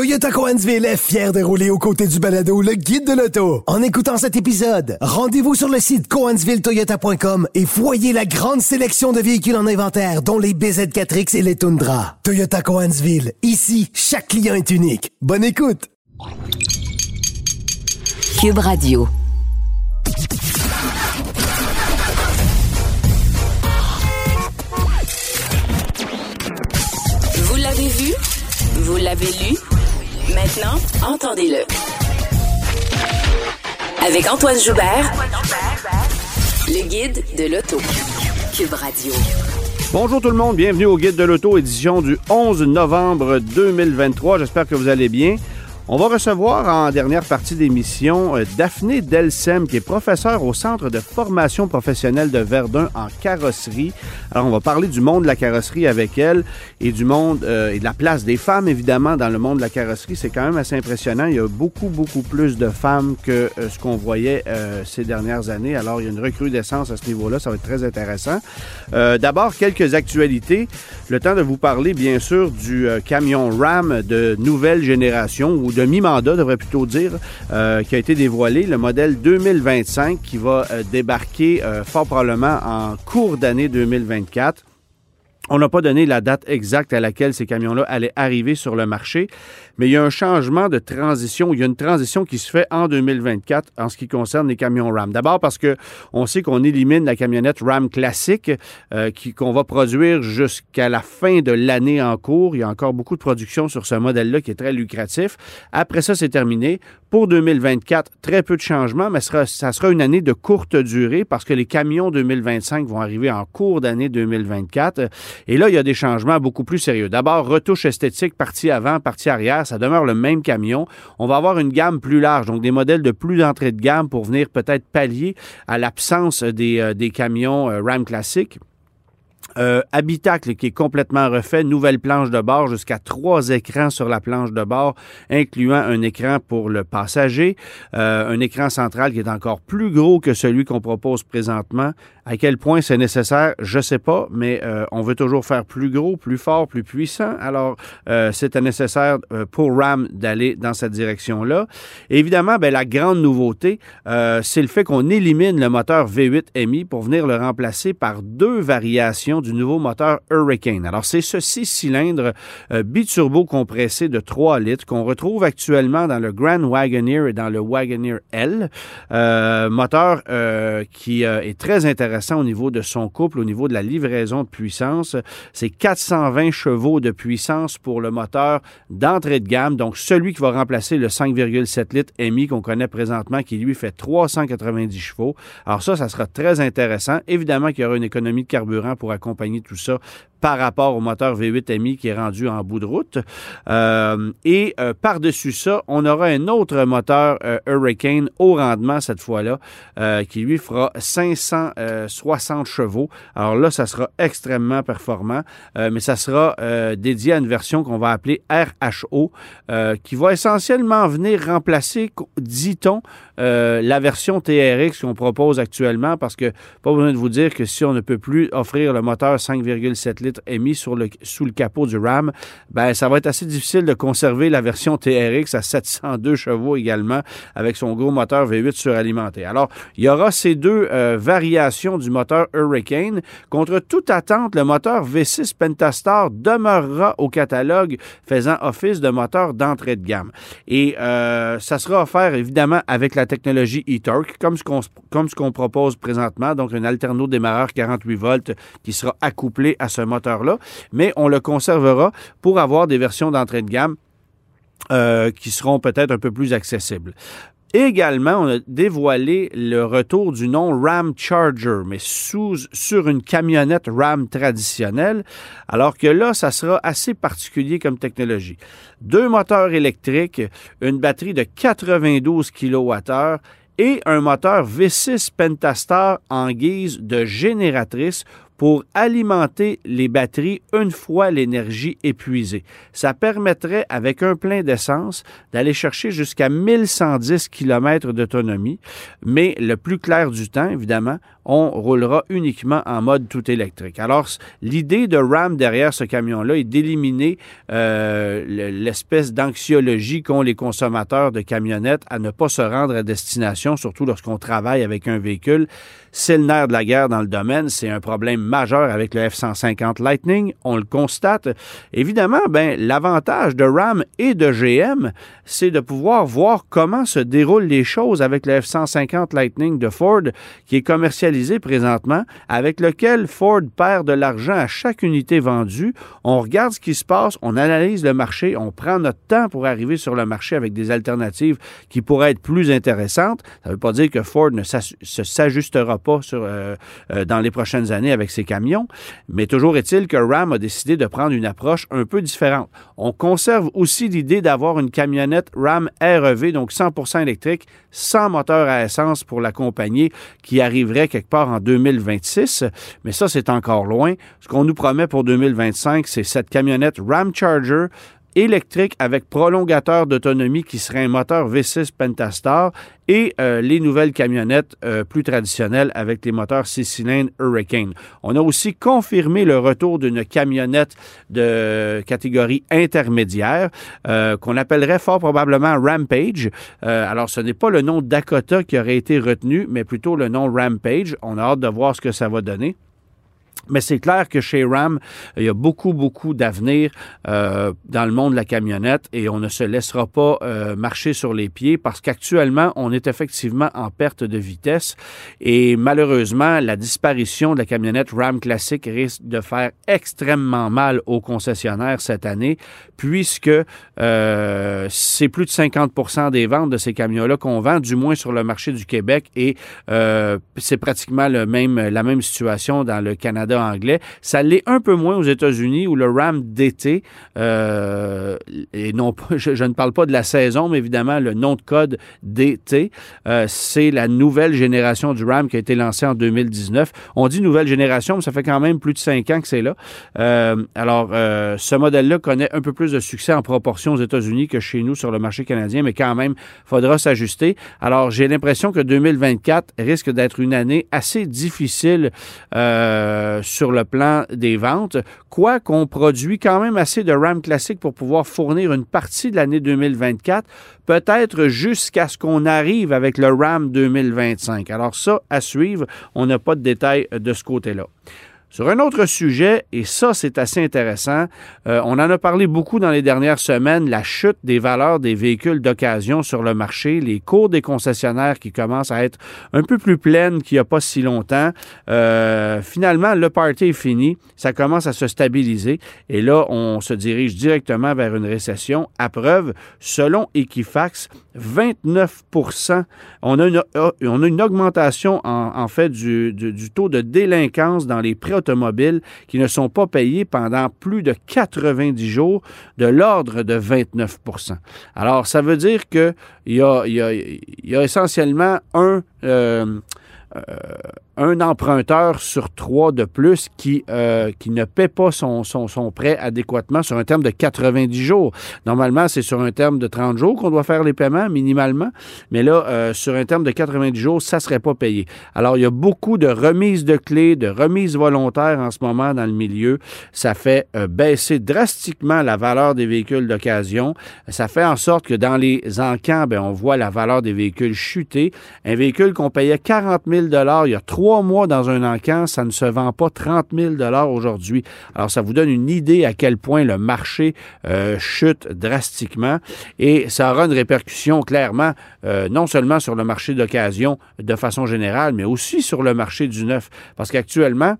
Toyota Coansville est fier de rouler aux côtés du balado le guide de l'auto. En écoutant cet épisode, rendez-vous sur le site coansvilletoyota.com et voyez la grande sélection de véhicules en inventaire, dont les BZ4X et les Tundra. Toyota Coansville, ici, chaque client est unique. Bonne écoute! Cube Radio. Vous l'avez vu? Vous l'avez lu? Maintenant, entendez-le. Avec Antoine Joubert, le guide de l'auto. Cube Radio. Bonjour tout le monde, bienvenue au Guide de l'Auto, édition du 11 novembre 2023. J'espère que vous allez bien. On va recevoir en dernière partie d'émission euh, Daphné Delsem, qui est professeure au Centre de formation professionnelle de Verdun en carrosserie. Alors, on va parler du monde de la carrosserie avec elle et du monde euh, et de la place des femmes, évidemment, dans le monde de la carrosserie. C'est quand même assez impressionnant. Il y a beaucoup, beaucoup plus de femmes que euh, ce qu'on voyait ces dernières années. Alors, il y a une recrudescence à ce niveau-là. Ça va être très intéressant. D'abord, quelques actualités. Le temps de vous parler, bien sûr, du camion RAM de nouvelle génération ou de de mi-mandat, devrait plutôt dire, euh, qui a été dévoilé, le modèle 2025 qui va euh, débarquer euh, fort probablement en cours d'année 2024. On n'a pas donné la date exacte à laquelle ces camions-là allaient arriver sur le marché, mais il y a un changement de transition. Il y a une transition qui se fait en 2024 en ce qui concerne les camions RAM. D'abord parce que on sait qu'on élimine la camionnette RAM classique euh, qu'on va produire jusqu'à la fin de l'année en cours. Il y a encore beaucoup de production sur ce modèle-là qui est très lucratif. Après ça, c'est terminé. Pour 2024, très peu de changements, mais ça sera une année de courte durée parce que les camions 2025 vont arriver en cours d'année 2024. Et là, il y a des changements beaucoup plus sérieux. D'abord, retouche esthétique, partie avant, partie arrière, ça demeure le même camion. On va avoir une gamme plus large, donc des modèles de plus d'entrée de gamme pour venir peut-être pallier à l'absence des, euh, camions euh, RAM classiques. Euh, habitacle qui est complètement refait, nouvelle planche de bord, jusqu'à trois écrans sur la planche de bord, incluant un écran pour le passager, euh, un écran central qui est encore plus gros que celui qu'on propose présentement. À quel point c'est nécessaire, je sais pas, mais euh, on veut toujours faire plus gros, plus fort, plus puissant. Alors, c'était nécessaire pour RAM d'aller dans cette direction-là. Évidemment, ben, la grande nouveauté, c'est le fait qu'on élimine le moteur V8 MI pour venir le remplacer par deux variations du nouveau moteur Hurricane. Alors, c'est ce six cylindres euh, biturbo compressé de 3 litres qu'on retrouve actuellement dans le Grand Wagoneer et dans le Wagoneer L. Euh, moteur euh, qui est très intéressant au niveau de son couple, au niveau de la livraison de puissance. C'est 420 chevaux de puissance pour le moteur d'entrée de gamme, donc celui qui va remplacer le 5,7 litres MI qu'on connaît présentement, qui lui fait 390 chevaux. Alors ça, ça sera très intéressant. Évidemment qu'il y aura une économie de carburant pour accompagner tout ça par rapport au moteur V8 MI qui est rendu en bout de route. Euh, et euh, par-dessus ça, on aura un autre moteur euh, Hurricane haut rendement cette fois-là, qui lui fera 560 chevaux. Alors là, ça sera extrêmement performant, mais ça sera dédié à une version qu'on va appeler RHO, qui va essentiellement venir remplacer, dit-on, la version TRX qu'on propose actuellement, parce que pas besoin de vous dire que si on ne peut plus offrir le moteur 5,7 litres est mis sur le, sous le capot du RAM, ben, ça va être assez difficile de conserver la version TRX à 702 chevaux également, avec son gros moteur V8 suralimenté. Alors, il y aura ces deux euh, variations du moteur Hurricane. Contre toute attente, le moteur V6 Pentastar demeurera au catalogue faisant office de moteur d'entrée de gamme. Et euh, ça sera offert évidemment avec la technologie e-Torque, comme ce qu'on qu'on propose présentement, donc un alterno démarreur 48 volts qui sera accouplé à ce moteur là mais on le conservera pour avoir des versions d'entrée de gamme euh, qui seront peut-être un peu plus accessibles. Également, on a dévoilé le retour du nom Ram Charger, mais sous, sur une camionnette Ram traditionnelle, alors que là, ça sera assez particulier comme technologie. Deux moteurs électriques, une batterie de 92 kWh et un moteur V6 Pentastar en guise de génératrice pour alimenter les batteries une fois l'énergie épuisée. Ça permettrait, avec un plein d'essence, d'aller chercher jusqu'à 1110 km d'autonomie, mais le plus clair du temps, évidemment, on roulera uniquement en mode tout électrique. Alors, l'idée de Ram derrière ce camion-là est d'éliminer euh, l'espèce d'anxiologie qu'ont les consommateurs de camionnettes à ne pas se rendre à destination, surtout lorsqu'on travaille avec un véhicule. C'est le nerf de la guerre dans le domaine. C'est un problème majeur avec le F-150 Lightning. On le constate. Évidemment, ben, l'avantage de Ram et de GM, c'est de pouvoir voir comment se déroulent les choses avec le F-150 Lightning de Ford, qui est commercialisé présentement, avec lequel Ford perd de l'argent à chaque unité vendue. On regarde ce qui se passe, on analyse le marché, on prend notre temps pour arriver sur le marché avec des alternatives qui pourraient être plus intéressantes. Ça ne veut pas dire que Ford ne s'ajustera pas sur, euh, euh, dans les prochaines années avec ses camions, mais toujours est-il que Ram a décidé de prendre une approche un peu différente. On conserve aussi l'idée d'avoir une camionnette Ram REV, donc 100% électrique, sans moteur à essence pour l'accompagner, qui arriverait quelque part en 2026, mais ça, c'est encore loin. Ce qu'on nous promet pour 2025, c'est cette camionnette Ram Charger électrique avec prolongateur d'autonomie qui serait un moteur V6 Pentastar et euh, les nouvelles camionnettes euh, plus traditionnelles avec les moteurs 6 cylindres Hurricane. On a aussi confirmé le retour d'une camionnette de catégorie intermédiaire euh, qu'on appellerait fort probablement Rampage. alors ce n'est pas le nom Dakota qui aurait été retenu, mais plutôt le nom Rampage. On a hâte de voir ce que ça va donner. Mais c'est clair que chez Ram, il y a beaucoup, beaucoup d'avenir euh, dans le monde de la camionnette et on ne se laissera pas euh, marcher sur les pieds parce qu'actuellement, on est effectivement en perte de vitesse et malheureusement, la disparition de la camionnette Ram classique risque de faire extrêmement mal aux concessionnaires cette année puisque euh, c'est plus de 50% des ventes de ces camions-là qu'on vend, du moins sur le marché du Québec et c'est pratiquement le même, la même situation dans le Canada anglais. Ça l'est un peu moins aux États-Unis où le Ram d'été, euh, et non je, je, ne parle pas de la saison, mais évidemment le nom de code d'été, euh, c'est la nouvelle génération du Ram qui a été lancée en 2019. On dit nouvelle génération, mais ça fait quand même plus de cinq ans que c'est là. Euh, alors, euh, ce modèle-là connaît un peu plus de succès en proportion aux États-Unis que chez nous sur le marché canadien, mais quand même, faudra s'ajuster. Alors, j'ai l'impression que 2024 risque d'être une année assez difficile euh, sur le plan des ventes, quoi qu'on produit quand même assez de RAM classique pour pouvoir fournir une partie de l'année 2024, peut-être jusqu'à ce qu'on arrive avec le RAM 2025. Alors ça, à suivre, on n'a pas de détails de ce côté-là. Sur un autre sujet, et ça c'est assez intéressant, euh, on en a parlé beaucoup dans les dernières semaines, la chute des valeurs des véhicules d'occasion sur le marché, les cours des concessionnaires qui commencent à être un peu plus pleines qu'il n'y a pas si longtemps. Euh, finalement, le party est fini, ça commence à se stabiliser et là, on se dirige directement vers une récession. À preuve, selon Equifax, 29 on a une, euh, on a une augmentation en, fait du, taux de délinquance dans les prêts automobiles qui ne sont pas payés pendant plus de 90 jours de l'ordre de 29% Alors, ça veut dire qu'il y y a essentiellement un... Euh, euh, un emprunteur sur trois de plus qui, euh, qui ne paie pas son, son, son, prêt adéquatement sur un terme de 90 jours. Normalement, c'est sur un terme de 30 jours qu'on doit faire les paiements minimalement, mais là, euh, sur un terme de 90 jours, ça ne serait pas payé. Alors, il y a beaucoup de remises de clés, de remises volontaires en ce moment dans le milieu. Ça fait euh, baisser drastiquement la valeur des véhicules d'occasion. Ça fait en sorte que dans les encans, ben, on voit la valeur des véhicules chuter. Un véhicule qu'on payait 40 000 il y a trois trois mois dans un encan, ça ne se vend pas 30 000 aujourd'hui. Alors, ça vous donne une idée à quel point le marché euh, chute drastiquement et ça aura une répercussion clairement euh, non seulement sur le marché d'occasion de façon générale, mais aussi sur le marché du neuf. Parce qu'actuellement,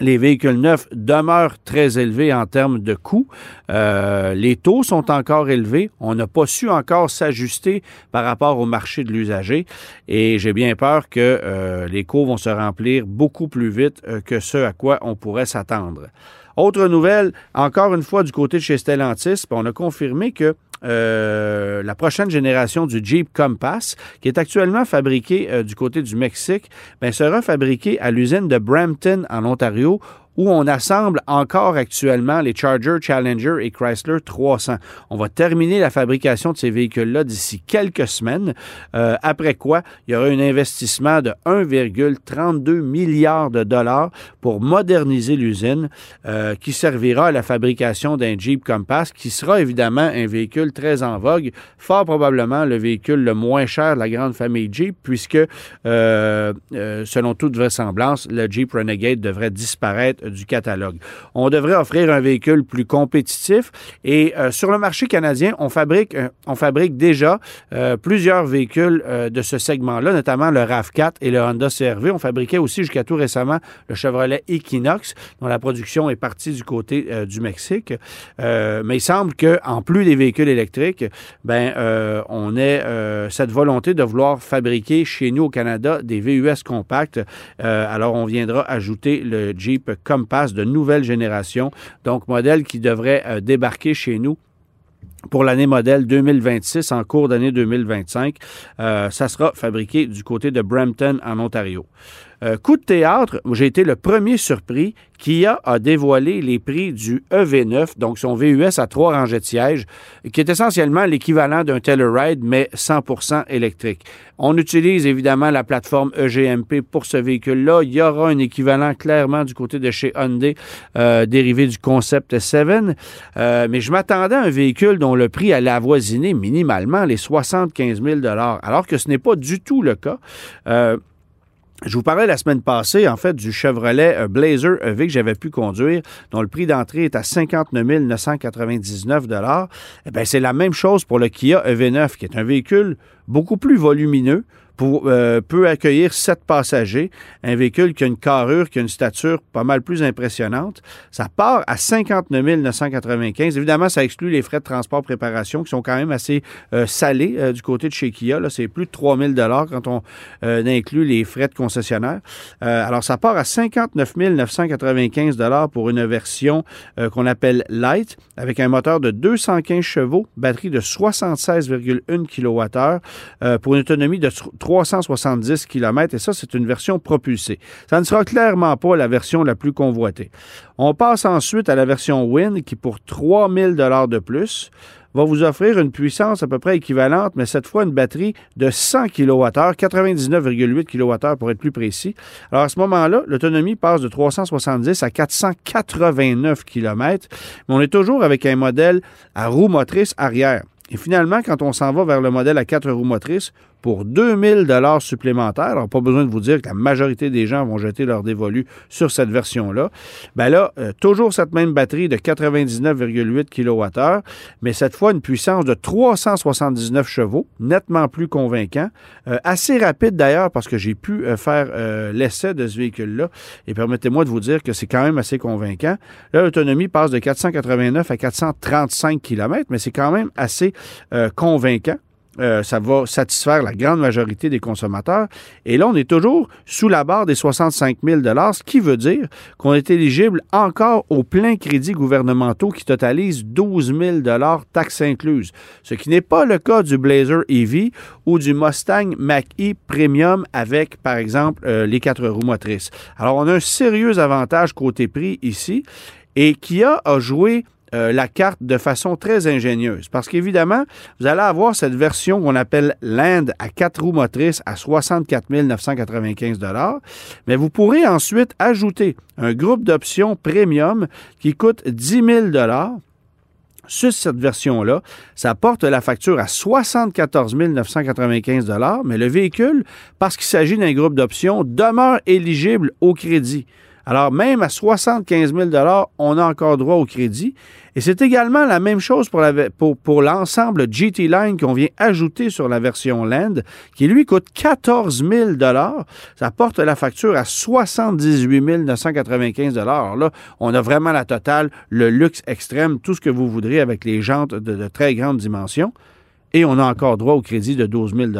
les véhicules neufs demeurent très élevés en termes de coûts. Euh, les taux sont encore élevés. On n'a pas su encore s'ajuster par rapport au marché de l'usager. Et j'ai bien peur que euh, les coûts vont se remplir beaucoup plus vite euh, que ce à quoi on pourrait s'attendre. Autre nouvelle, encore une fois du côté de chez Stellantis, on a confirmé que euh, la prochaine génération du Jeep Compass, qui est actuellement fabriqué euh, du côté du Mexique, ben, sera fabriqué à l'usine de Brampton en Ontario où on assemble encore actuellement les Charger, Challenger et Chrysler 300. On va terminer la fabrication de ces véhicules-là d'ici quelques semaines, euh, après quoi il y aura un investissement de 1,32 milliard de dollars pour moderniser l'usine euh, qui servira à la fabrication d'un Jeep Compass qui sera évidemment un véhicule très en vogue, fort probablement le véhicule le moins cher de la grande famille Jeep puisque euh, selon toute vraisemblance, le Jeep Renegade devrait disparaître du catalogue. On devrait offrir un véhicule plus compétitif et sur le marché canadien, on fabrique, on fabrique déjà plusieurs véhicules de ce segment-là, notamment le RAV4 et le Honda CRV. On fabriquait aussi jusqu'à tout récemment le Chevrolet Equinox, dont la production est partie du côté euh, du Mexique. Euh, mais il semble qu'en plus des véhicules électriques, ben, euh, on ait cette volonté de vouloir fabriquer chez nous au Canada des VUS compacts. alors, on viendra ajouter le Jeep De nouvelle génération, donc modèle qui devrait débarquer chez nous pour l'année modèle 2026 en cours d'année 2025. Euh, ça sera fabriqué du côté de Brampton en Ontario. Euh, coup de théâtre, j'ai été le premier surpris. Kia a dévoilé les prix du EV9, donc son VUS à trois rangées de sièges, qui est essentiellement l'équivalent d'un Telluride, mais 100% électrique. On utilise évidemment la plateforme EGMP pour ce véhicule-là. Il y aura un équivalent clairement du côté de chez Hyundai, euh, dérivé du Concept 7. Euh, mais je m'attendais à un véhicule dont le prix allait avoisiner minimalement les 75 000 alors que ce n'est pas du tout le cas. Je vous parlais la semaine passée, en fait, du Chevrolet euh, Blazer EV que j'avais pu conduire, dont le prix d'entrée est à 59 999 Eh bien, c'est la même chose pour le Kia EV9, qui est un véhicule beaucoup plus volumineux, euh, peut accueillir sept passagers, un véhicule qui a une carrure, qui a une stature pas mal plus impressionnante. Ça part à 59 995. Évidemment, ça exclut les frais de transport préparation qui sont quand même assez euh, salés euh, du côté de chez Kia. C'est plus de 3 000 quand on inclut les frais de concessionnaire. alors, ça part à 59 995 pour une version qu'on appelle Light avec un moteur de 215 chevaux, batterie de 76,1 kWh pour une autonomie de 370 km et ça, c'est une version propulsée. Ça ne sera clairement pas la version la plus convoitée. On passe ensuite à la version Win qui, pour 3000 dollars de plus, va vous offrir une puissance à peu près équivalente, mais cette fois une batterie de 100 kWh, 99,8 kWh pour être plus précis. Alors à ce moment-là, l'autonomie passe de 370 à 489 km, mais on est toujours avec un modèle à roue motrice arrière. Et finalement, quand on s'en va vers le modèle à quatre roues motrices, pour 2000 dollars supplémentaires. Alors, pas besoin de vous dire que la majorité des gens vont jeter leur dévolu sur cette version-là. Ben là, euh, toujours cette même batterie de 99,8 kWh, mais cette fois une puissance de 379 chevaux, nettement plus convaincant. Euh, assez rapide d'ailleurs, parce que j'ai pu euh, faire l'essai de ce véhicule-là. Et permettez-moi de vous dire que c'est quand même assez convaincant. Là, l'autonomie passe de 489 à 435 km, mais c'est quand même assez convaincant. Euh, ça va satisfaire la grande majorité des consommateurs. Et là, on est toujours sous la barre des 65 000 ce qui veut dire qu'on est éligible encore aux pleins crédits gouvernementaux qui totalisent 12 000 taxes incluses, ce qui n'est pas le cas du Blazer EV ou du Mustang Mach-E Premium avec, par exemple, euh, les quatre roues motrices. Alors, on a un sérieux avantage côté prix ici et Kia a joué euh, la carte de façon très ingénieuse. Parce qu'évidemment, vous allez avoir cette version qu'on appelle Land à quatre roues motrices à 64 995 mais vous pourrez ensuite ajouter un groupe d'options premium qui coûte 10 000 sur cette version-là, ça porte la facture à 74 995 mais le véhicule, parce qu'il s'agit d'un groupe d'options, demeure éligible au crédit. Alors, même à 75 000 on a encore droit au crédit. Et c'est également la même chose pour, l'ensemble GT Line qu'on vient ajouter sur la version Land, qui lui coûte 14 000 Ça porte la facture à 78 995 Alors là, on a vraiment la totale, le luxe extrême, tout ce que vous voudrez avec les jantes de, de très grande dimension. Et on a encore droit au crédit de 12 000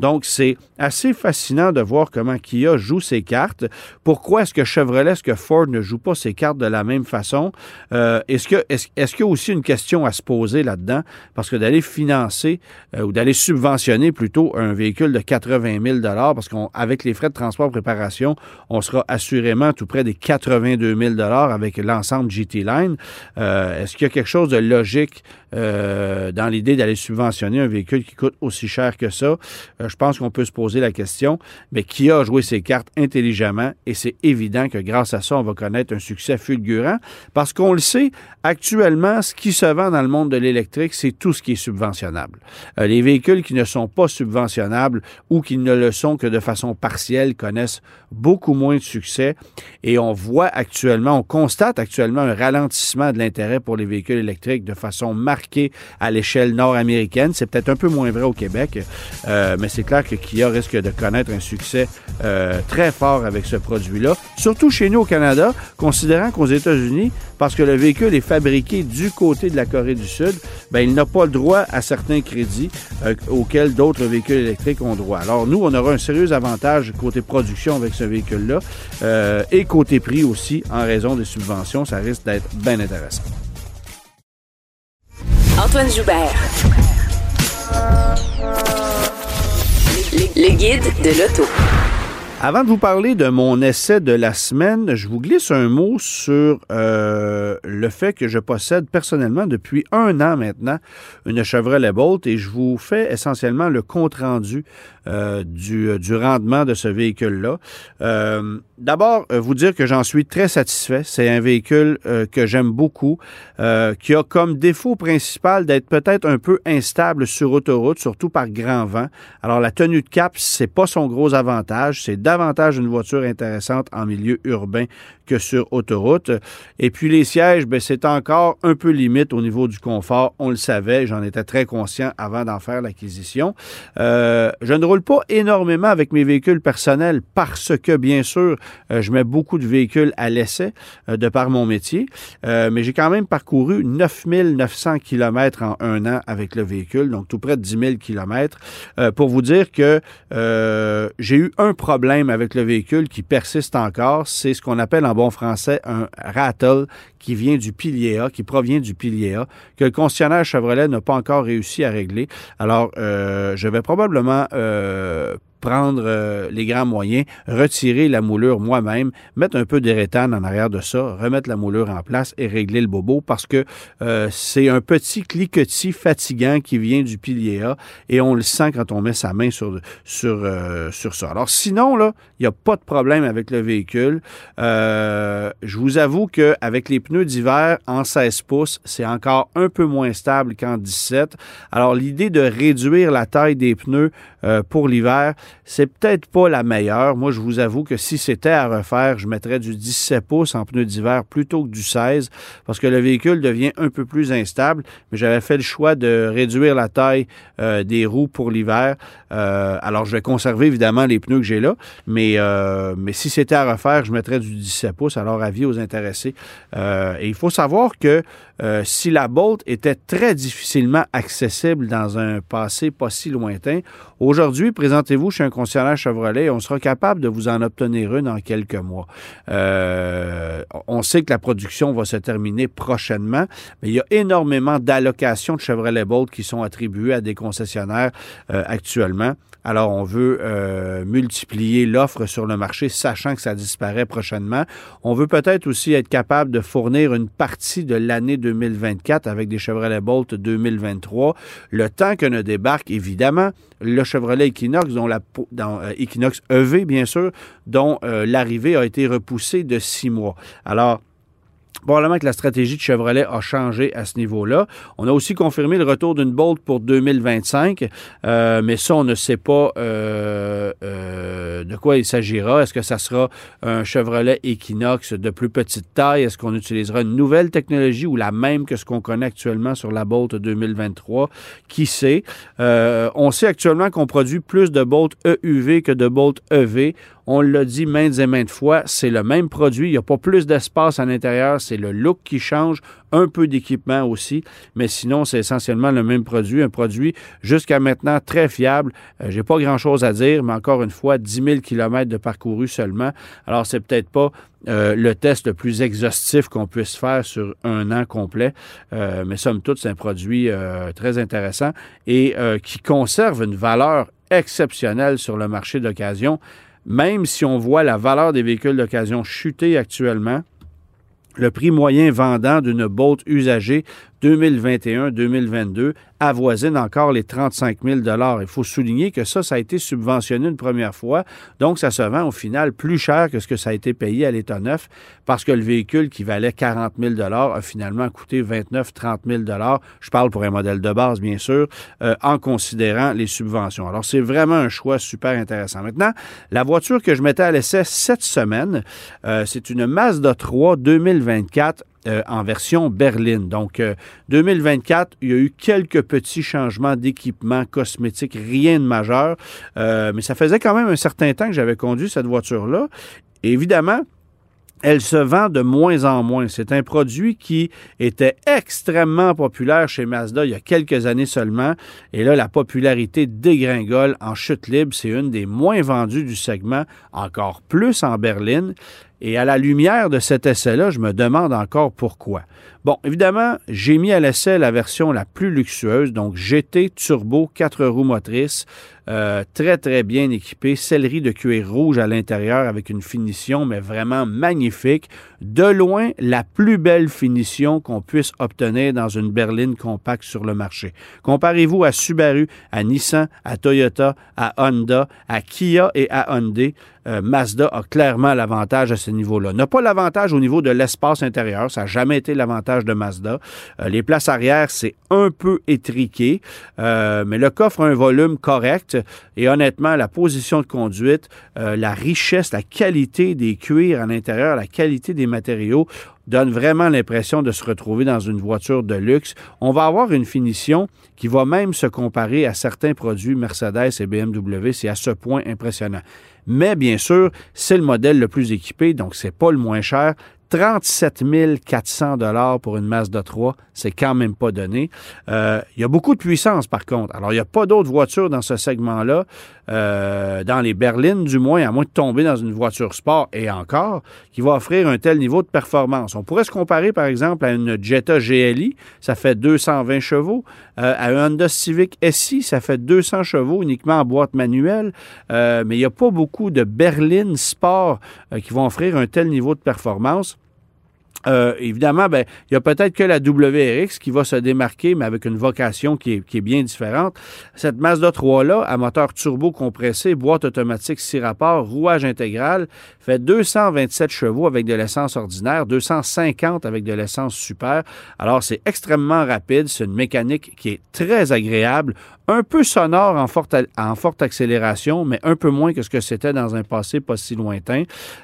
Donc, c'est assez fascinant de voir comment Kia joue ses cartes. Pourquoi est-ce que Chevrolet, est-ce que Ford ne joue pas ses cartes de la même façon? Euh, est-ce que est-ce, qu'il y a aussi une question à se poser là-dedans? Parce que d'aller financer euh, ou d'aller subventionner plutôt un véhicule de 80 000 parce qu'avec les frais de transport préparation, on sera assurément tout près des 82 000 avec l'ensemble GT Line. Euh, est-ce qu'il y a quelque chose de logique dans l'idée d'aller subventionner un véhicule qui coûte aussi cher que ça? je pense qu'on peut se poser la question, mais qui a joué ses cartes intelligemment et c'est évident que grâce à ça, on va connaître un succès fulgurant parce qu'on le sait, actuellement, ce qui se vend dans le monde de l'électrique, c'est tout ce qui est subventionnable. Euh, les véhicules qui ne sont pas subventionnables ou qui ne le sont que de façon partielle connaissent beaucoup moins de succès et on voit actuellement, on constate actuellement un ralentissement de l'intérêt pour les véhicules électriques de façon marquée à l'échelle nord-américaine. C'est peut-être un peu moins vrai au Québec, euh, mais c'est clair que Kia risque de connaître un succès euh, très fort avec ce produit-là, surtout chez nous au Canada, considérant qu'aux États-Unis, parce que le véhicule est fabriqué du côté de la Corée du Sud, ben, il n'a pas le droit à certains crédits euh, auxquels d'autres véhicules électriques ont droit. Alors nous, on aura un sérieux avantage côté production avec ce véhicule-là euh, et côté prix aussi en raison des subventions. Ça risque d'être bien intéressant. Antoine Joubert. Le guide de l'auto. Avant de vous parler de mon essai de la semaine, je vous glisse un mot sur euh, le fait que je possède personnellement depuis un an maintenant une Chevrolet Bolt et je vous fais essentiellement le compte-rendu euh, du, du, rendement de ce véhicule-là. Euh, D'abord, euh, vous dire que j'en suis très satisfait. C'est un véhicule euh, que j'aime beaucoup, euh, qui a comme défaut principal d'être peut-être un peu instable sur autoroute, surtout par grand vent. Alors, la tenue de cap, c'est pas son gros avantage. C'est davantage une voiture intéressante en milieu urbain que sur autoroute. Et puis les sièges, ben, c'est encore un peu limite au niveau du confort. On le savait, j'en étais très conscient avant d'en faire l'acquisition. Euh, je ne roule pas énormément avec mes véhicules personnels parce que, bien sûr, euh, je mets beaucoup de véhicules à l'essai euh, de par mon métier. mais j'ai quand même parcouru 9900 km en un an avec le véhicule, donc tout près de 10 000 km. pour vous dire que j'ai eu un problème avec le véhicule qui persiste encore. C'est ce qu'on appelle en bon français, un rattle qui vient du pilier A, qui provient du pilier A, que le concessionnaire Chevrolet n'a pas encore réussi à régler. Alors, euh, je vais probablement euh, prendre euh, les grands moyens, retirer la moulure moi-même, mettre un peu d'éréthane en arrière de ça, remettre la moulure en place et régler le bobo parce que euh, c'est un petit cliquetis fatigant qui vient du pilier A et on le sent quand on met sa main sur, sur, euh, sur ça. Alors sinon, là, il n'y a pas de problème avec le véhicule. je vous avoue qu'avec les pneus d'hiver en 16 pouces, c'est encore un peu moins stable qu'en 17. Alors l'idée de réduire la taille des pneus pour l'hiver, c'est peut-être pas la meilleure. Moi, je vous avoue que si c'était à refaire, je mettrais du 17 pouces en pneu d'hiver plutôt que du 16 parce que le véhicule devient un peu plus instable. Mais j'avais fait le choix de réduire la taille euh, des roues pour l'hiver. Euh, alors, je vais conserver évidemment les pneus que j'ai là, mais, euh, mais si c'était à refaire, je mettrais du 17 pouces. Alors, avis aux intéressés. et il faut savoir que si la Bolt était très difficilement accessible dans un passé pas si lointain, aujourd'hui, présentez-vous chez un concessionnaire Chevrolet, on sera capable de vous en obtenir une en quelques mois. Euh, on sait que la production va se terminer prochainement, mais il y a énormément d'allocations de Chevrolet Bolt qui sont attribuées à des concessionnaires euh, actuellement. Alors, on veut euh, multiplier l'offre sur le marché, sachant que ça disparaît prochainement. On veut peut-être aussi être capable de fournir une partie de l'année 2024 avec des Chevrolet Bolt 2023, le temps que ne débarque évidemment le Chevrolet Equinox, dont la dans, euh, Equinox EV, bien sûr, dont euh, l'arrivée a été repoussée de six mois. Alors, Probablement que la stratégie de Chevrolet a changé à ce niveau-là. On a aussi confirmé le retour d'une Bolt pour 2025, euh, mais ça, on ne sait pas euh, euh, de quoi il s'agira. Est-ce que ça sera un Chevrolet Equinox de plus petite taille? Est-ce qu'on utilisera une nouvelle technologie ou la même que ce qu'on connaît actuellement sur la Bolt 2023? Qui sait? on sait actuellement qu'on produit plus de Bolt EUV que de Bolt EV. On l'a dit maintes et maintes fois, c'est le même produit. Il n'y a pas plus d'espace à l'intérieur. C'est le look qui change, un peu d'équipement aussi, mais sinon, c'est essentiellement le même produit. Un produit jusqu'à maintenant très fiable. Je J'ai pas grand-chose à dire, mais encore une fois, 10 000 km de parcouru seulement. Alors, c'est peut-être pas euh, le test le plus exhaustif qu'on puisse faire sur un an complet. Euh, mais somme toute, c'est un produit euh, très intéressant et qui conserve une valeur exceptionnelle sur le marché d'occasion. Même si on voit la valeur des véhicules d'occasion chuter actuellement, le prix moyen vendant d'une boat usagée 2021-2022 avoisine encore les 35 000 Il faut souligner que ça, ça a été subventionné une première fois, donc ça se vend au final plus cher que ce que ça a été payé à l'état neuf, parce que le véhicule qui valait 40 000 a finalement coûté 29-30 000 Je parle pour un modèle de base, bien sûr, euh, en considérant les subventions. Alors, c'est vraiment un choix super intéressant. Maintenant, la voiture que je mettais à l'essai cette semaine, euh, c'est une Mazda 3 2024 euh, en version berline. Donc, 2024, euh, il y a eu quelques petits changements d'équipement cosmétique, rien de majeur, euh, mais ça faisait quand même un certain temps que j'avais conduit cette voiture-là. Évidemment, elle se vend de moins en moins. C'est un produit qui était extrêmement populaire chez Mazda il y a quelques années seulement. Et là, la popularité dégringole en chute libre. C'est une des moins vendues du segment, encore plus en berline. Et à la lumière de cet essai-là, je me demande encore pourquoi. Bon, évidemment, j'ai mis à l'essai la version la plus luxueuse, donc GT Turbo 4 roues motrices, euh, très très bien équipé, sellerie de cuir rouge à l'intérieur avec une finition mais vraiment magnifique. De loin, la plus belle finition qu'on puisse obtenir dans une berline compacte sur le marché. Comparez-vous à Subaru, à Nissan, à Toyota, à Honda, à Kia et à Hyundai. Euh, Mazda a clairement l'avantage à ce niveau-là. N'a pas l'avantage au niveau de l'espace intérieur, ça n'a jamais été l'avantage de Mazda. Euh, les places arrière, c'est un peu étriqué, mais le coffre a un volume correct. Et honnêtement, la position de conduite, euh, la richesse, la qualité des cuirs à l'intérieur, la qualité des matériaux donne vraiment l'impression de se retrouver dans une voiture de luxe. On va avoir une finition qui va même se comparer à certains produits Mercedes et BMW. C'est à ce point impressionnant. Mais bien sûr, c'est le modèle le plus équipé, donc c'est pas le moins cher. 37 400 dollars pour une Mazda 3, c'est quand même pas donné. Euh, il y a beaucoup de puissance, par contre. Alors, il n'y a pas d'autres voitures dans ce segment-là, euh, dans les berlines du moins, à moins de tomber dans une voiture sport et encore, qui va offrir un tel niveau de performance. On pourrait se comparer, par exemple, à une Jetta GLI, ça fait 220 chevaux, euh, à un Honda Civic SI, ça fait 200 chevaux uniquement en boîte manuelle, mais il n'y a pas beaucoup de berlines sport qui vont offrir un tel niveau de performance. Euh, évidemment, ben, il y a peut-être que la WRX qui va se démarquer, mais avec une vocation qui est, bien différente. Cette Mazda 3-là, à moteur turbo compressé, boîte automatique 6 rapports, rouage intégral, fait 227 chevaux avec de l'essence ordinaire, 250 avec de l'essence super. Alors, c'est extrêmement rapide. C'est une mécanique qui est très agréable un peu sonore en forte, en forte accélération, mais un peu moins que ce que c'était dans un passé pas si lointain.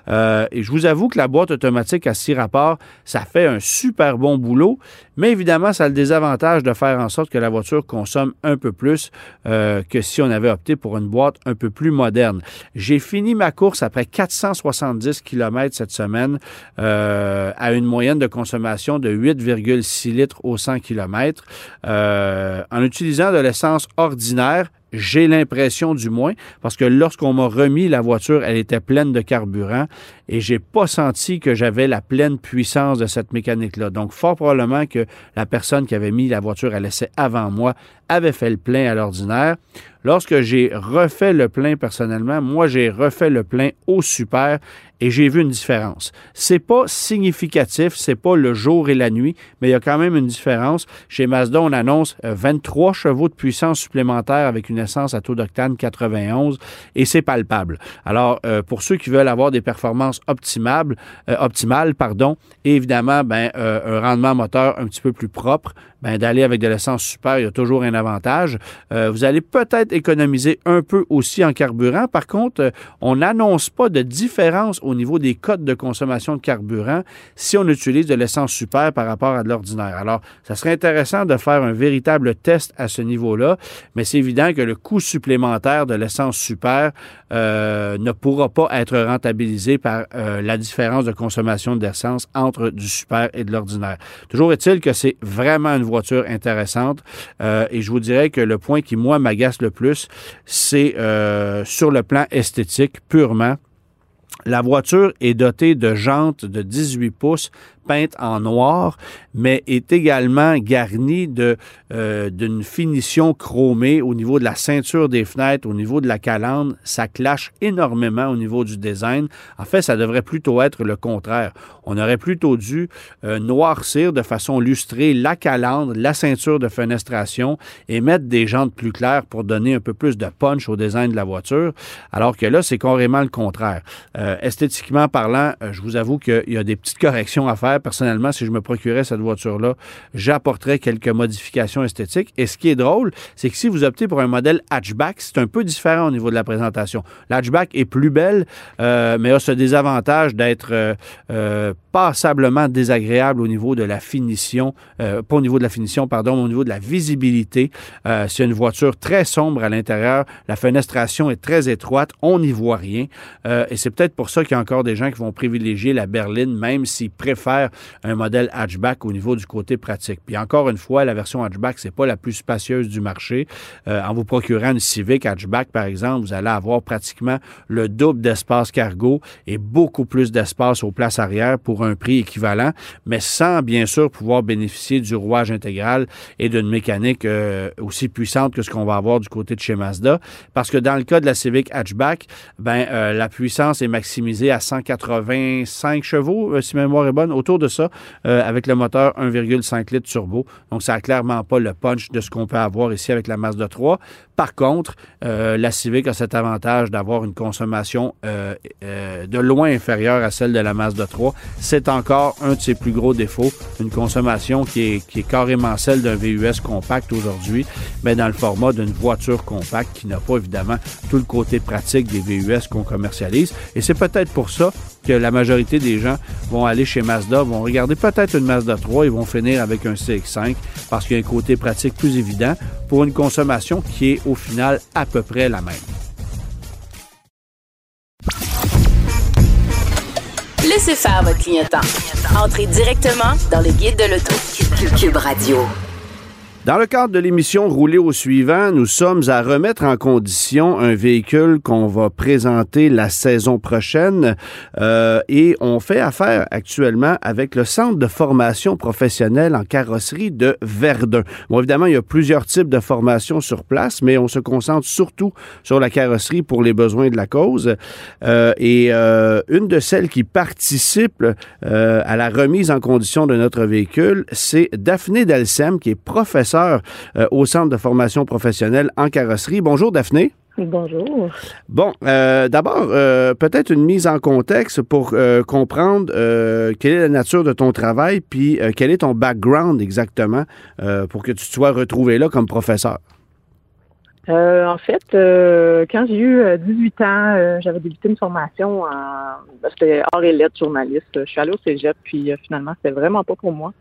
Euh, et je vous avoue que la boîte automatique à six rapports, ça fait un super bon boulot, mais évidemment, ça a le désavantage de faire en sorte que la voiture consomme un peu plus euh, que si on avait opté pour une boîte un peu plus moderne. J'ai fini ma course après 470 km cette semaine euh, à une moyenne de consommation de 8,6 litres au 100 km en utilisant de l'essence ordinaire, j'ai l'impression du moins, parce que lorsqu'on m'a remis la voiture, elle était pleine de carburant et j'ai pas senti que j'avais la pleine puissance de cette mécanique-là. Donc, fort probablement que la personne qui avait mis la voiture à l'essai avant moi avait fait le plein à l'ordinaire. Lorsque j'ai refait le plein personnellement, moi, j'ai refait le plein au super et j'ai vu une différence. C'est pas significatif, c'est pas le jour et la nuit, mais il y a quand même une différence. Chez Mazda, on annonce 23 euh, chevaux de puissance supplémentaire avec une essence à taux d'octane 91 et c'est palpable. Alors, euh, pour ceux qui veulent avoir des performances optimales, euh, optimales pardon, évidemment, ben, un rendement moteur un petit peu plus propre, ben, d'aller avec de l'essence super, il y a toujours un avantage. vous allez peut-être économiser un peu aussi en carburant. Par contre, on n'annonce pas de différence au niveau des codes de consommation de carburant si on utilise de l'essence super par rapport à de l'ordinaire. Alors, ça serait intéressant de faire un véritable test à ce niveau-là, mais c'est évident que le coût supplémentaire de l'essence super euh, ne pourra pas être rentabilisé par euh, la différence de consommation d'essence entre du super et de l'ordinaire. Toujours est-il que c'est vraiment une voiture intéressante euh, et je vous dirais que le point qui, moi, m'agace le plus, c'est sur le plan esthétique purement. La voiture est dotée de jantes de 18 pouces peinte en noir, mais est également garnie de, euh, d'une finition chromée au niveau de la ceinture des fenêtres, au niveau de la calandre. Ça clash énormément au niveau du design. En fait, ça devrait plutôt être le contraire. On aurait plutôt dû euh, noircir de façon lustrée la calandre, la ceinture de fenestration et mettre des jantes plus claires pour donner un peu plus de punch au design de la voiture, alors que là, c'est carrément le contraire. Euh, esthétiquement parlant, je vous avoue qu'il y a des petites corrections à faire personnellement, si je me procurais cette voiture-là, j'apporterais quelques modifications esthétiques. Et ce qui est drôle, c'est que si vous optez pour un modèle hatchback, c'est un peu différent au niveau de la présentation. L'hatchback est plus belle, euh, mais a ce désavantage d'être euh, euh, passablement désagréable au niveau de la finition, pas au niveau de la finition, pardon, mais au niveau de la visibilité. c'est une voiture très sombre à l'intérieur. La fenestration est très étroite. On n'y voit rien. et c'est peut-être pour ça qu'il y a encore des gens qui vont privilégier la berline, même s'ils préfèrent un modèle hatchback au niveau du côté pratique. Puis encore une fois, la version hatchback, c'est pas la plus spacieuse du marché. Euh, en vous procurant une Civic hatchback, par exemple, vous allez avoir pratiquement le double d'espace cargo et beaucoup plus d'espace aux places arrière pour un prix équivalent, mais sans bien sûr pouvoir bénéficier du rouage intégral et d'une mécanique euh, aussi puissante que ce qu'on va avoir du côté de chez Mazda. Parce que dans le cas de la Civic hatchback, ben euh, la puissance est maximisée à 185 chevaux, si ma mémoire est bonne, autour de ça euh, avec le moteur 1,5 litres turbo. Donc, ça n'a clairement pas le punch de ce qu'on peut avoir ici avec la Mazda 3. Par contre, euh, la Civic a cet avantage d'avoir une consommation euh, de loin inférieure à celle de la Mazda 3. C'est encore un de ses plus gros défauts, une consommation qui est, qui est carrément celle d'un VUS compact aujourd'hui, mais dans le format d'une voiture compacte qui n'a pas évidemment tout le côté pratique des VUS qu'on commercialise. Et c'est peut-être pour ça que la majorité des gens vont aller chez Mazda, vont regarder peut-être une Mazda 3 et vont finir avec un CX5 parce qu'il y a un côté pratique plus évident pour une consommation qui est au final à peu près la même. Laissez faire votre clignotant. Entrez directement dans le guide de l'auto. Cube Radio. Dans le cadre de l'émission Rouler au suivant, nous sommes à remettre en condition un véhicule qu'on va présenter la saison prochaine euh, et on fait affaire actuellement avec le Centre de formation professionnelle en carrosserie de Verdun. Bon, évidemment, il y a plusieurs types de formations sur place, mais on se concentre surtout sur la carrosserie pour les besoins de la cause. Euh, et euh, une de celles qui participe à la remise en condition de notre véhicule, c'est Daphné Delsem, qui est professeure euh, au Centre de formation professionnelle en carrosserie. Bonjour, Daphné. Bonjour. Bon, euh, d'abord, euh, peut-être une mise en contexte pour comprendre quelle est la nature de ton travail, puis quel est ton background exactement pour que tu sois retrouvé là comme professeur. en fait, quand j'ai eu 18 ans, j'avais débuté une formation en. C'était art et lettres, journaliste. Je suis allée au cégep, puis finalement, c'était vraiment pas pour moi.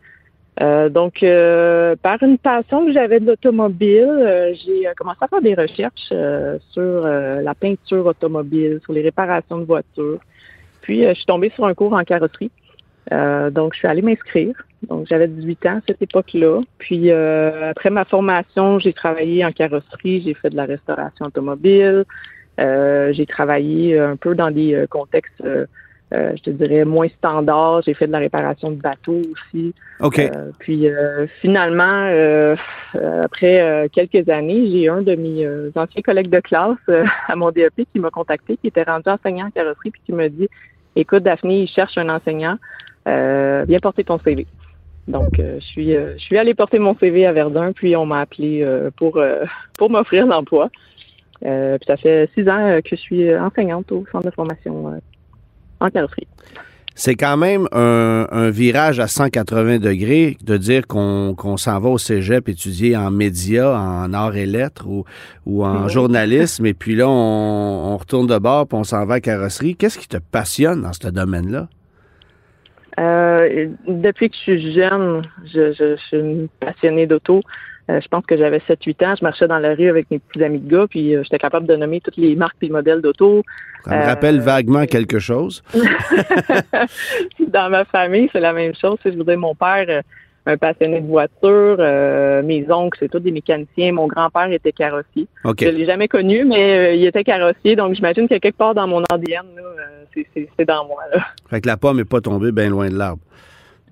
Euh, donc, euh, par une passion que j'avais de l'automobile, euh, j'ai commencé à faire des recherches sur la peinture automobile, sur les réparations de voitures. Puis, je suis tombée sur un cours en carrosserie. donc, je suis allée m'inscrire. Donc, j'avais 18 ans à cette époque-là. Puis, après ma formation, j'ai travaillé en carrosserie, j'ai fait de la restauration automobile. j'ai travaillé un peu dans des contextes euh, je te dirais, moins standard. J'ai fait de la réparation de bateaux aussi. OK. Euh, puis euh, finalement, après quelques années, j'ai un de mes anciens collègues de classe à mon DEP qui m'a contacté, qui était rendu enseignant en carrosserie, puis qui m'a dit Écoute, Daphné, il cherche un enseignant. viens porter ton CV. Donc, je suis je suis allée porter mon CV à Verdun, puis on m'a appelé pour pour m'offrir l'emploi. puis ça fait six ans que je suis enseignante au centre de formation en carrosserie. C'est quand même un, virage à 180 degrés de dire qu'on s'en va au cégep étudier en médias, en arts et lettres ou, ou en journalisme, et puis là, on, retourne de bord puis on s'en va à carrosserie. Qu'est-ce qui te passionne dans ce domaine-là? Euh, depuis que je suis jeune, je, je, je suis passionnée d'auto. Euh, je pense que j'avais 7-8 ans. Je marchais dans la rue avec mes petits amis de gars, puis euh, j'étais capable de nommer toutes les marques et modèles d'auto. Ça me rappelle vaguement quelque chose. dans ma famille, c'est la même chose. Je dire, mon père, un passionné de voiture. mes oncles, c'est tous des mécaniciens. Mon grand-père était carrossier. Je ne l'ai jamais connu, mais il était carrossier. Donc, j'imagine que quelque part dans mon ADN, c'est dans moi. Là. Fait que la pomme n'est pas tombée bien loin de l'arbre.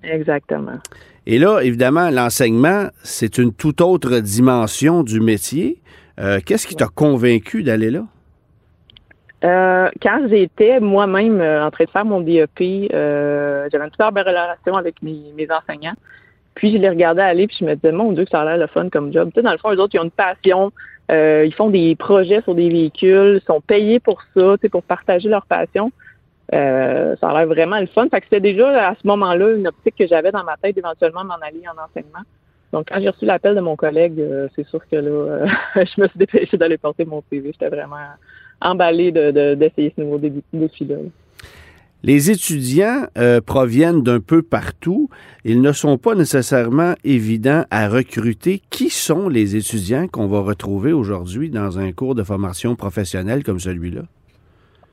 Exactement. Et là, évidemment, l'enseignement, c'est une toute autre dimension du métier. Euh, qu'est-ce qui t'a convaincu d'aller là? Euh, quand j'étais moi-même euh, en train de faire mon DEP, j'avais une super belle relation avec mes, enseignants. Puis je les regardais aller, puis je me disais, mon Dieu, que ça a l'air le fun comme job. Tu sais, dans le fond, eux autres, ils ont une passion. ils font des projets sur des véhicules, sont payés pour ça, tu sais, pour partager leur passion. Euh, ça a l'air vraiment le fun. Fait que c'était déjà à ce moment-là une optique que j'avais dans ma tête d'éventuellement m'en aller en enseignement. Donc quand j'ai reçu l'appel de mon collègue, euh, c'est sûr que là, euh, je me suis dépêchée d'aller porter mon CV. J'étais vraiment emballée d'essayer de, ce nouveau défi-là. Les étudiants proviennent d'un peu partout. Ils ne sont pas nécessairement évidents à recruter. Qui sont les étudiants qu'on va retrouver aujourd'hui dans un cours de formation professionnelle comme celui-là?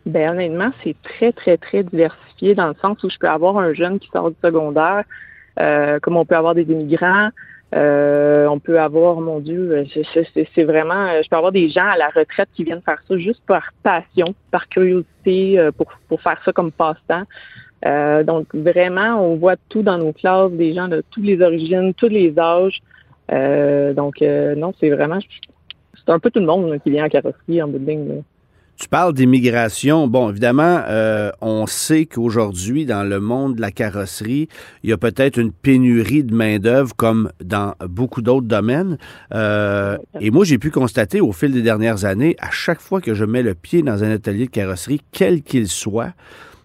Ben honnêtement, c'est très, très, très diversifié dans le sens où je peux avoir un jeune qui sort du secondaire, euh, comme on peut avoir des immigrants. Euh, on peut avoir, mon Dieu, c'est vraiment, je peux avoir des gens à la retraite qui viennent faire ça juste par passion, par curiosité, euh, pour, pour faire ça comme passe-temps. donc vraiment, on voit tout dans nos classes, des gens de toutes les origines, tous les âges. donc non, c'est vraiment, c'est un peu tout le monde qui vient en carrosserie en ligne. Tu parles d'immigration. Bon, évidemment, euh, on sait qu'aujourd'hui, dans le monde de la carrosserie, il y a peut-être une pénurie de main-d'œuvre comme dans beaucoup d'autres domaines. Euh, et moi, j'ai pu constater au fil des dernières années, à chaque fois que je mets le pied dans un atelier de carrosserie, quel qu'il soit,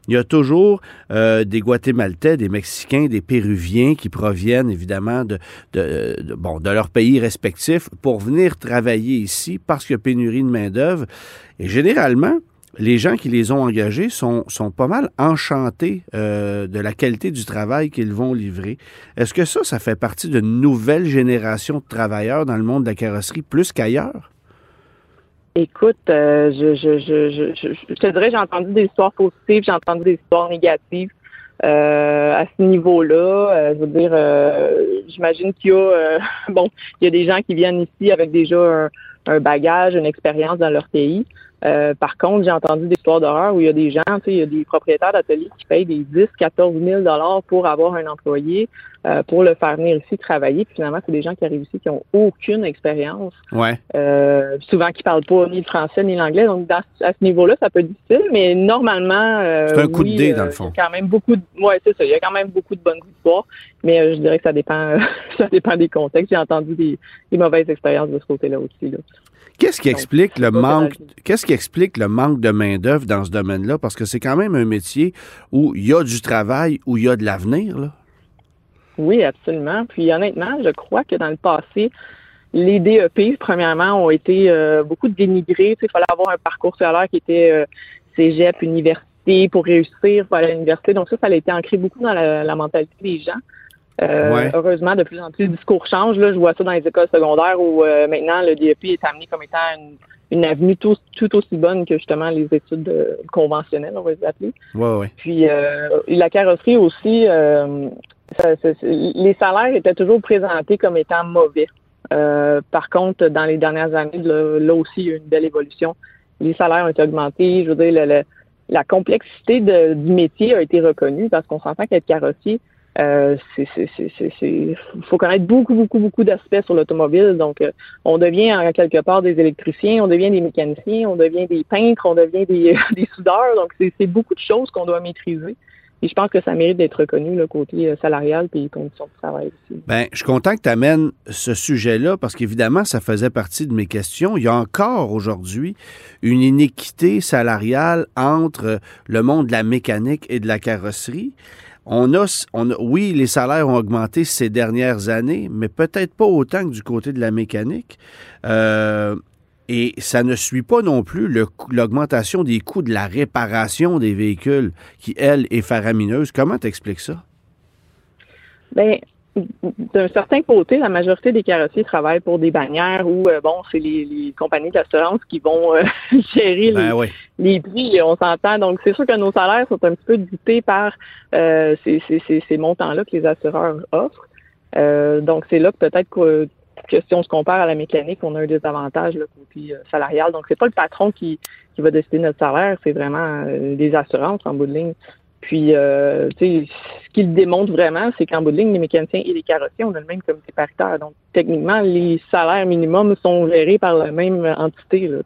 il y a toujours euh, des Guatémaltais, des Mexicains, des Péruviens qui proviennent évidemment de, bon, de leur pays respectif pour venir travailler ici parce qu'il y a pénurie de main-d'œuvre. Et généralement, les gens qui les ont engagés sont, sont pas mal enchantés euh, de la qualité du travail qu'ils vont livrer. Est-ce que ça, ça fait partie d'une nouvelle génération de travailleurs dans le monde de la carrosserie plus qu'ailleurs? Écoute, euh, je, je, je, je, te dirais, j'ai entendu des histoires positives, j'ai entendu des histoires négatives. Euh, à ce niveau-là, euh, je veux dire, j'imagine qu'il y a, bon, il y a des gens qui viennent ici avec déjà un bagage, une expérience dans leur pays. Euh, par contre, j'ai entendu des histoires d'horreur où il y a des gens, tu sais, il y a des propriétaires d'ateliers qui payent des 10, 14 000 dollars pour avoir un employé, euh, pour le faire venir ici travailler. Puis finalement, c'est des gens qui arrivent ici qui ont aucune expérience. Ouais. Euh, souvent qui parlent pas ni le français ni l'anglais. Donc à ce niveau-là, ça peut être difficile, mais normalement, c'est un coup de dé dans le fond. Il y a quand même beaucoup de, ouais, c'est ça. Il y a quand même beaucoup de bonnes histoires, mais je dirais que ça dépend, ça dépend des contextes. J'ai entendu des, des mauvaises expériences de ce côté-là aussi. Là. Qu'est-ce qui explique le manque Qu'est-ce qui explique le manque de main d'œuvre dans ce domaine-là? Parce que c'est quand même un métier où il y a du travail, où il y a de l'avenir là. Oui, absolument. Puis honnêtement, je crois que dans le passé, les DEP, premièrement, ont été euh, beaucoup dénigrés. il fallait avoir un parcours scolaire qui était euh, cégep, université pour réussir à l'université. Donc ça, ça a été ancré beaucoup dans la mentalité des gens. Euh, heureusement, de plus en plus, le discours change. Là, je vois ça dans les écoles secondaires où euh, maintenant le DEP est amené comme étant une, avenue tout, aussi bonne que justement les études euh, conventionnelles, on va les appeler. Ouais, Puis la carrosserie aussi, les salaires étaient toujours présentés comme étant mauvais. par contre, dans les dernières années, là, aussi, il y a eu une belle évolution. Les salaires ont été augmentés. Je veux dire, la complexité du métier a été reconnue parce qu'on s'entend qu'être carrossier, euh, il faut connaître beaucoup, beaucoup, beaucoup d'aspects sur l'automobile. Donc, euh, on devient en quelque part des électriciens, on devient des mécaniciens, on devient des peintres, on devient des, soudeurs. Donc, c'est beaucoup de choses qu'on doit maîtriser. Et je pense que ça mérite d'être reconnu, le côté salarial et les conditions de travail aussi. Bien, je suis content que tu amènes ce sujet-là parce qu'évidemment, ça faisait partie de mes questions. Il y a encore aujourd'hui une inéquité salariale entre le monde de la mécanique et de la carrosserie. On a, on oui, les salaires ont augmenté ces dernières années, mais peut-être pas autant que du côté de la mécanique. Euh, et ça ne suit pas non plus l'augmentation des coûts de la réparation des véhicules, qui, elle, est faramineuse. Comment t'expliques ça? Bien, d'un certain côté, la majorité des carrossiers travaillent pour des bannières où, euh, bon, c'est les, compagnies d'assurance qui vont euh, gérer ben les, prix, on s'entend. Donc, c'est sûr que nos salaires sont un petit peu dictés par euh, ces, ces montants-là que les assureurs offrent. donc, c'est là que peut-être que que si on se compare à la mécanique, on a un désavantage le côté euh, salarial. Donc, c'est pas le patron qui, qui va décider notre salaire, c'est vraiment euh, les assurances en bout de ligne. Puis, euh, tu sais, ce qu'il démontre vraiment, c'est qu'en bout de ligne, les mécaniciens et les carrossiers, on a le même comité paritaire. Donc, techniquement, les salaires minimums sont gérés par la même entité. Là,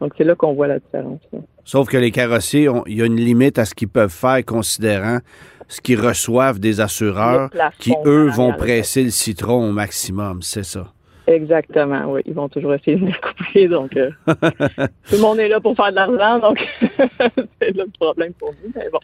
Donc, c'est là qu'on voit la différence. Sauf que les carrossiers, il y a une limite à ce qu'ils peuvent faire, considérant ce qu'ils reçouvent des assureurs qui, eux, vont presser le citron au maximum, c'est ça? Exactement, oui. Ils vont toujours essayer de me couper. Donc, euh, tout le monde est là pour faire de l'argent, donc c'est le problème pour nous. Mais bon,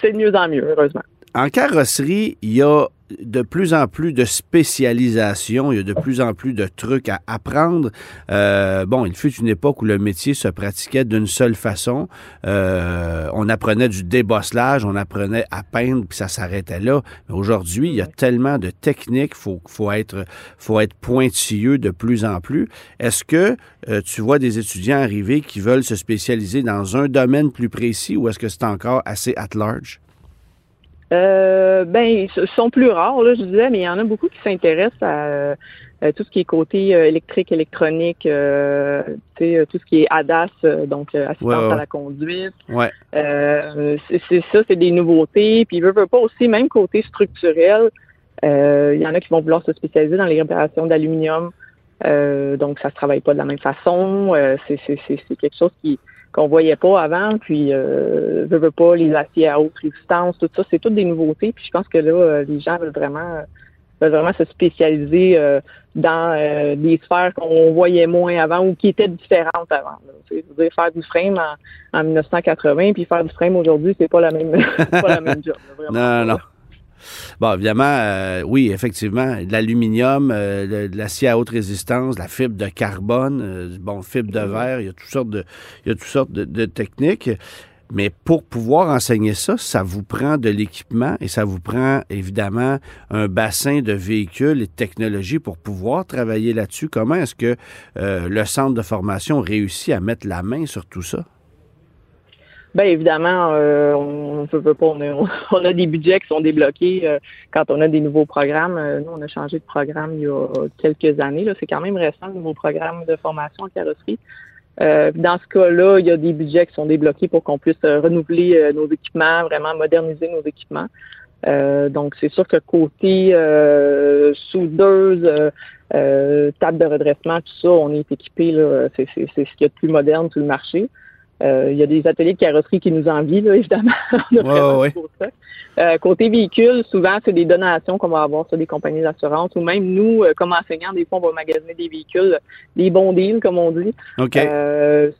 c'est de mieux en mieux, heureusement. En carrosserie, il y a de plus en plus de spécialisation, il y a de plus en plus de trucs à apprendre. Euh, bon, il fut une époque où le métier se pratiquait d'une seule façon. Euh, on apprenait du débosselage, on apprenait à peindre, puis ça s'arrêtait là. Mais aujourd'hui, il y a tellement de techniques, faut faut être faut être pointilleux de plus en plus. Est-ce que euh, tu vois des étudiants arriver qui veulent se spécialiser dans un domaine plus précis, ou est-ce que c'est encore assez at large? Euh, ben, ils sont plus rares, là, je disais, mais il y en a beaucoup qui s'intéressent à, tout ce qui est côté euh, électrique, électronique, euh, sais, tout ce qui est ADAS, euh, donc assistance à la conduite. Ouais. c'est ça, c'est des nouveautés. Puis, ils veulent pas aussi, même côté structurel, il y en a qui vont vouloir se spécialiser dans les réparations d'aluminium. donc, ça se travaille pas de la même façon. c'est quelque chose qui qu'on voyait pas avant. Puis, euh, veut, pas, les aciers à haute résistance, tout ça, c'est toutes des nouveautés. Puis, je pense que là, euh, les gens veulent vraiment, veulent vraiment se spécialiser euh, dans euh, des sphères qu'on voyait moins avant ou qui étaient différentes avant. C'est dire faire du frame en, en, 1980 puis faire du frame aujourd'hui, c'est pas la même, pas la même job. non, non. Bon, évidemment, euh, oui, effectivement, de l'aluminium, euh, de, l'acier à haute résistance, la fibre de carbone, euh, bon, fibre de verre, il y a toutes sortes de, il y a toutes sortes de, techniques. Mais pour pouvoir enseigner ça, ça vous prend de l'équipement et ça vous prend évidemment un bassin de véhicules et de technologies pour pouvoir travailler là-dessus. Comment est-ce que le centre de formation réussit à mettre la main sur tout ça? Bien évidemment, euh, on peut pas. On a, des budgets qui sont débloqués euh, quand on a des nouveaux programmes. Euh, nous, on a changé de programme il y a quelques années. C'est quand même récent, le nouveau programme de formation en carrosserie. dans ce cas-là, il y a des budgets qui sont débloqués pour qu'on puisse renouveler nos équipements, vraiment moderniser nos équipements. donc, c'est sûr que côté soudeuse, table de redressement, tout ça, on est équipé. C'est ce qu'il y a de plus moderne sur le marché. Euh, il y a des ateliers de carrosserie qui nous envient, là, évidemment. Euh, côté véhicule, souvent, c'est des donations qu'on va avoir sur des compagnies d'assurance ou même nous, euh, comme enseignants, des fois, on va magasiner des véhicules, des bons deals, comme on dit.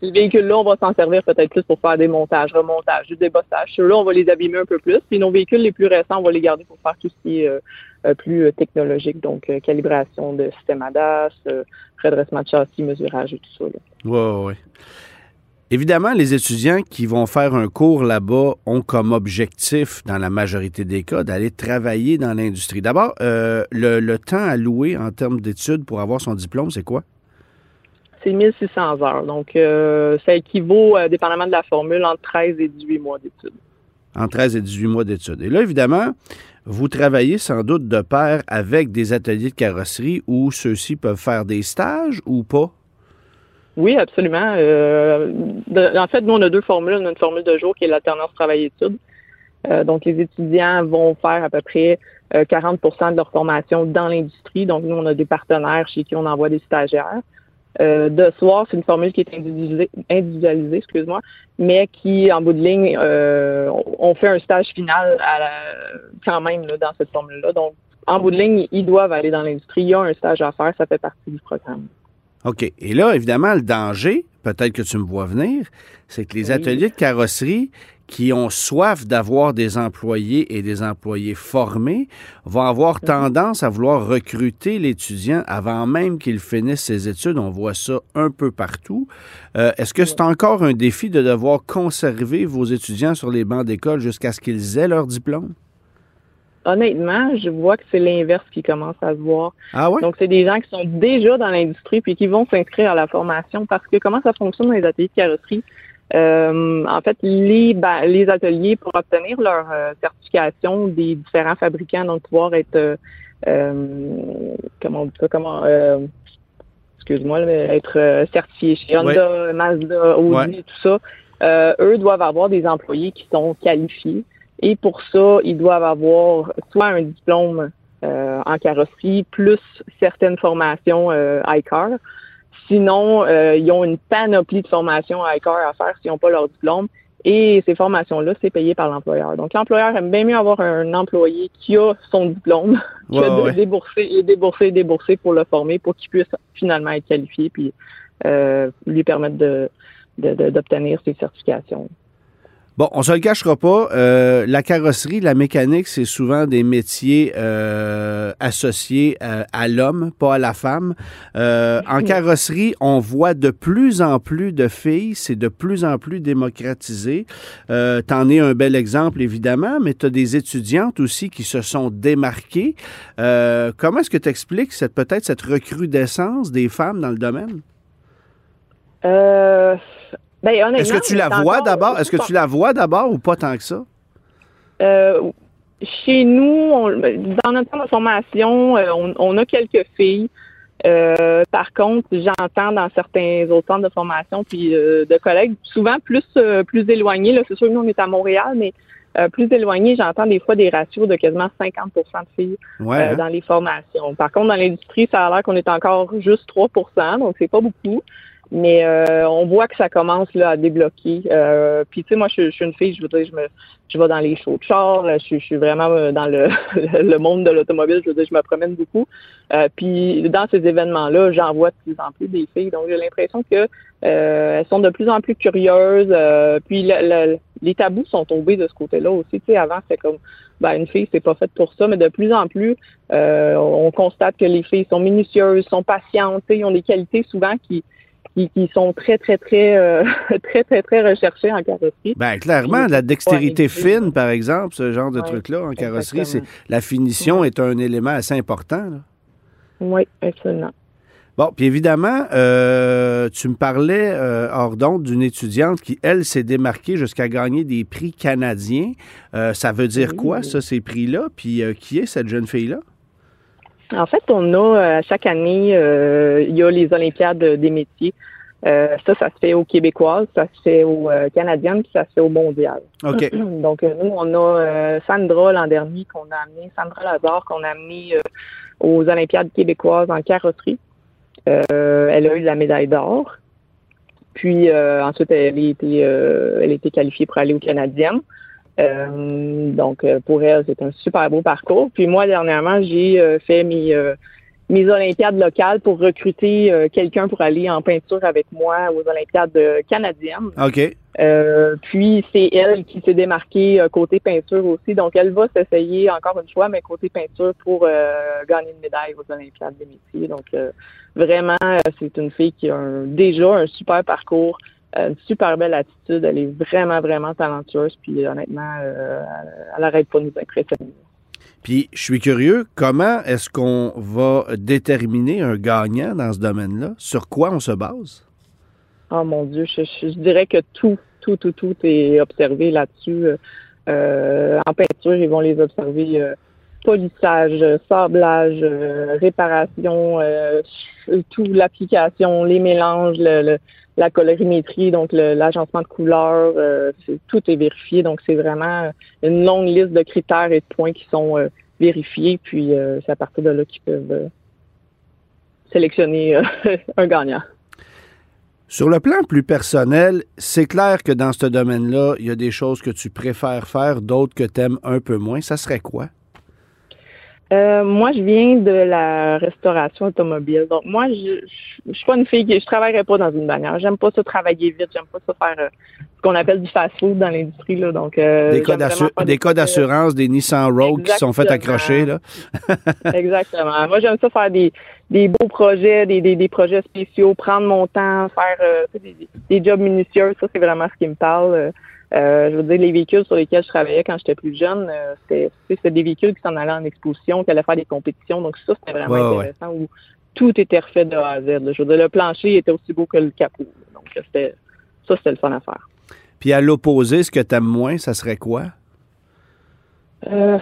ces véhicules-là, on va s'en servir peut-être plus pour faire des montages, remontages, du débossage. Ceux-là, on va les abîmer un peu plus. Puis nos véhicules les plus récents, on va les garder pour faire tout ce qui est plus technologique, donc calibration de système ADAS, redressement de châssis, mesurage et tout ça. Oui, oui. Évidemment, les étudiants qui vont faire un cours là-bas ont comme objectif, dans la majorité des cas, d'aller travailler dans l'industrie. D'abord, euh, le, temps alloué en termes d'études pour avoir son diplôme, c'est quoi? C'est 1600 heures. Donc, euh, ça équivaut, euh, dépendamment de la formule, entre 13 et 18 mois d'études. Entre 13 et 18 mois d'études. Et là, évidemment, vous travaillez sans doute de pair avec des ateliers de carrosserie où ceux-ci peuvent faire des stages ou pas? Oui, absolument. Euh, en fait, nous, on a deux formules. On a une formule de jour qui est l'alternance travail-études. Euh, donc, les étudiants vont faire à peu près 40% euh, de leur formation dans l'industrie. Donc, nous, on a des partenaires chez qui on envoie des stagiaires. de soir, c'est une formule qui est individualisée, excuse-moi, mais qui, en bout de ligne, on fait un stage final quand même dans cette formule-là. Donc, en bout de ligne, ils doivent aller dans l'industrie. Il y a un stage à faire, ça fait partie du programme. OK. Et là, évidemment, le danger, peut-être que tu me vois venir, c'est que les ateliers de carrosserie qui ont soif d'avoir des employés et des employés formés vont avoir mhm. tendance à vouloir recruter l'étudiant avant même qu'il finisse ses études. On voit ça un peu partout. Euh, est-ce que c'est encore un défi de devoir conserver vos étudiants sur les bancs d'école jusqu'à ce qu'ils aient leur diplôme? Honnêtement, je vois que c'est l'inverse qui commence à se voir. Ah Donc, c'est des gens qui sont déjà dans l'industrie puis qui vont s'inscrire à la formation parce que comment ça fonctionne dans les ateliers de carrosserie? Euh, en fait, les, les ateliers, pour obtenir leur euh, certification des différents fabricants, donc pouvoir être, euh, euh comment on dit ça, comment, excuse-moi, être certifié chez Honda, Mazda, Audi, tout ça, eux doivent avoir des employés qui sont qualifiés. Et pour ça, ils doivent avoir soit un diplôme euh, en carrosserie plus certaines formations euh, ICAR. Sinon, euh, ils ont une panoplie de formations ICAR à faire s'ils n'ont pas leur diplôme. Et ces formations-là, c'est payé par l'employeur. Donc, l'employeur aime bien mieux avoir un employé qui a son diplôme que de débourser et débourser et débourser pour le former pour qu'il puisse finalement être qualifié puis euh, lui permettre de d'obtenir ses certifications. Bon, on se le cachera pas. Euh, la carrosserie, la mécanique, c'est souvent des métiers euh, associés euh, à, l'homme, pas à la femme. en carrosserie, on voit de plus en plus de filles. C'est de plus en plus démocratisé. T'en es un bel exemple, évidemment, mais tu as des étudiantes aussi qui se sont démarquées. comment est-ce que tu expliques cette, peut-être cette recrudescence des femmes dans le domaine? Euh, ben, Est-ce que tu la vois d'abord? Est-ce que tu la vois d'abord ou pas tant que ça? Euh, chez nous, dans notre centre de formation, euh, on, a quelques filles. Euh, par contre, j'entends dans certains autres centres de formation puis de collègues, souvent plus plus éloignés. Là, c'est sûr que nous on est à Montréal, mais plus éloignés, j'entends des fois des ratios de quasiment 50% de filles hein? dans les formations. Par contre, dans l'industrie, ça a l'air qu'on est encore juste 3% donc c'est pas beaucoup. Mais euh, on voit que ça commence là à débloquer. Euh, puis tu sais, moi, je, suis une fille, je veux dire, je me, je vais dans les shows de char, je, suis vraiment euh, dans le, le monde de l'automobile. Je veux dire, je me promène beaucoup. Euh, puis dans ces événements-là, j'en vois de plus en plus des filles. Donc j'ai l'impression que elles sont de plus en plus curieuses. puis les tabous sont tombés de ce côté-là aussi. Tu sais, avant c'était comme ben, une fille, c'est pas faite pour ça, mais de plus en plus, on constate que les filles sont minutieuses, sont patientes, ils ont des qualités souvent qui qui, sont très, très, très, euh, très, très, très recherchés en carrosserie. Bien, clairement, la dextérité fine, par exemple, ce genre de truc-là en carrosserie, c'est la finition est un élément assez important. Oui, absolument. Bon, puis évidemment, euh, tu me parlais euh, hors d'onde d'une étudiante qui, elle, s'est démarquée jusqu'à gagner des prix canadiens. ça veut dire quoi, ça, ces prix-là? Puis qui est cette jeune fille-là? En fait, on a euh, chaque année, euh, il y a les Olympiades des métiers. Euh, ça, ça se fait aux Québécoises, ça se fait aux Canadiennes, puis ça se fait au Mondial. OK. Donc, nous, on a Sandra l'an dernier qu'on a amené, Sandra Lazare qu'on a amené aux Olympiades québécoises en carrosserie. elle a eu la médaille d'or. Puis ensuite, elle a été, elle a été qualifiée pour aller aux Canadiennes. Euh, donc, euh, pour elle, c'est un super beau parcours. Puis moi, dernièrement, j'ai euh, fait mes, mes Olympiades locales pour recruter quelqu'un pour aller en peinture avec moi aux Olympiades canadiennes. OK. puis c'est elle qui s'est démarquée côté peinture aussi. Donc, elle va s'essayer encore une fois, mais côté peinture pour gagner une médaille aux Olympiades des métiers. Donc, vraiment, c'est une fille qui a déjà un super parcours une super belle attitude. Elle est vraiment, vraiment talentueuse. Puis honnêtement, euh, elle n'arrête pas de nous impressionner. Puis je suis curieux, comment est-ce qu'on va déterminer un gagnant dans ce domaine-là? Sur quoi on se base? Oh mon Dieu, je, dirais que tout, tout, tout, tout est observé là-dessus. Euh, en peinture, ils vont les observer euh, polissage, sablage, réparation, tout l'application, les mélanges, le, la colorimétrie, donc l'agencement de couleurs, euh, tout est vérifié. Donc, c'est vraiment une longue liste de critères et de points qui sont euh, vérifiés. Puis, euh, c'est à partir de là qu'ils peuvent sélectionner un gagnant. Sur le plan plus personnel, c'est clair que dans ce domaine-là, il y a des choses que tu préfères faire, d'autres que tu aimes un peu moins. Ça serait quoi? Euh, moi, je viens de la restauration automobile. Donc, moi, je, je, suis pas une fille qui, je travaillerais pas dans une bannière. J'aime pas ça travailler vite. J'aime pas ça faire euh, ce qu'on appelle du fast-food dans l'industrie, là. Donc, euh, des cas d'assurance, des, Nissan Rogue qui sont fait accrocher, là. Exactement. Moi, j'aime ça faire des, des beaux projets, des, des, des, projets spéciaux, prendre mon temps, faire euh, des, des, jobs minutieux. Ça, c'est vraiment ce qui me parle. Euh, je veux dire, les véhicules sur lesquels je travaillais quand j'étais plus jeune, euh, c'était des véhicules qui s'en allaient en exposition, qui allaient faire des compétitions. Donc ça, c'était vraiment intéressant où tout était refait de A à Z. Je veux dire, le plancher était aussi beau que le capot. Donc c'était ça, c'était le fun à faire. Puis à l'opposé, ce que tu aimes moins, ça serait quoi? Euh,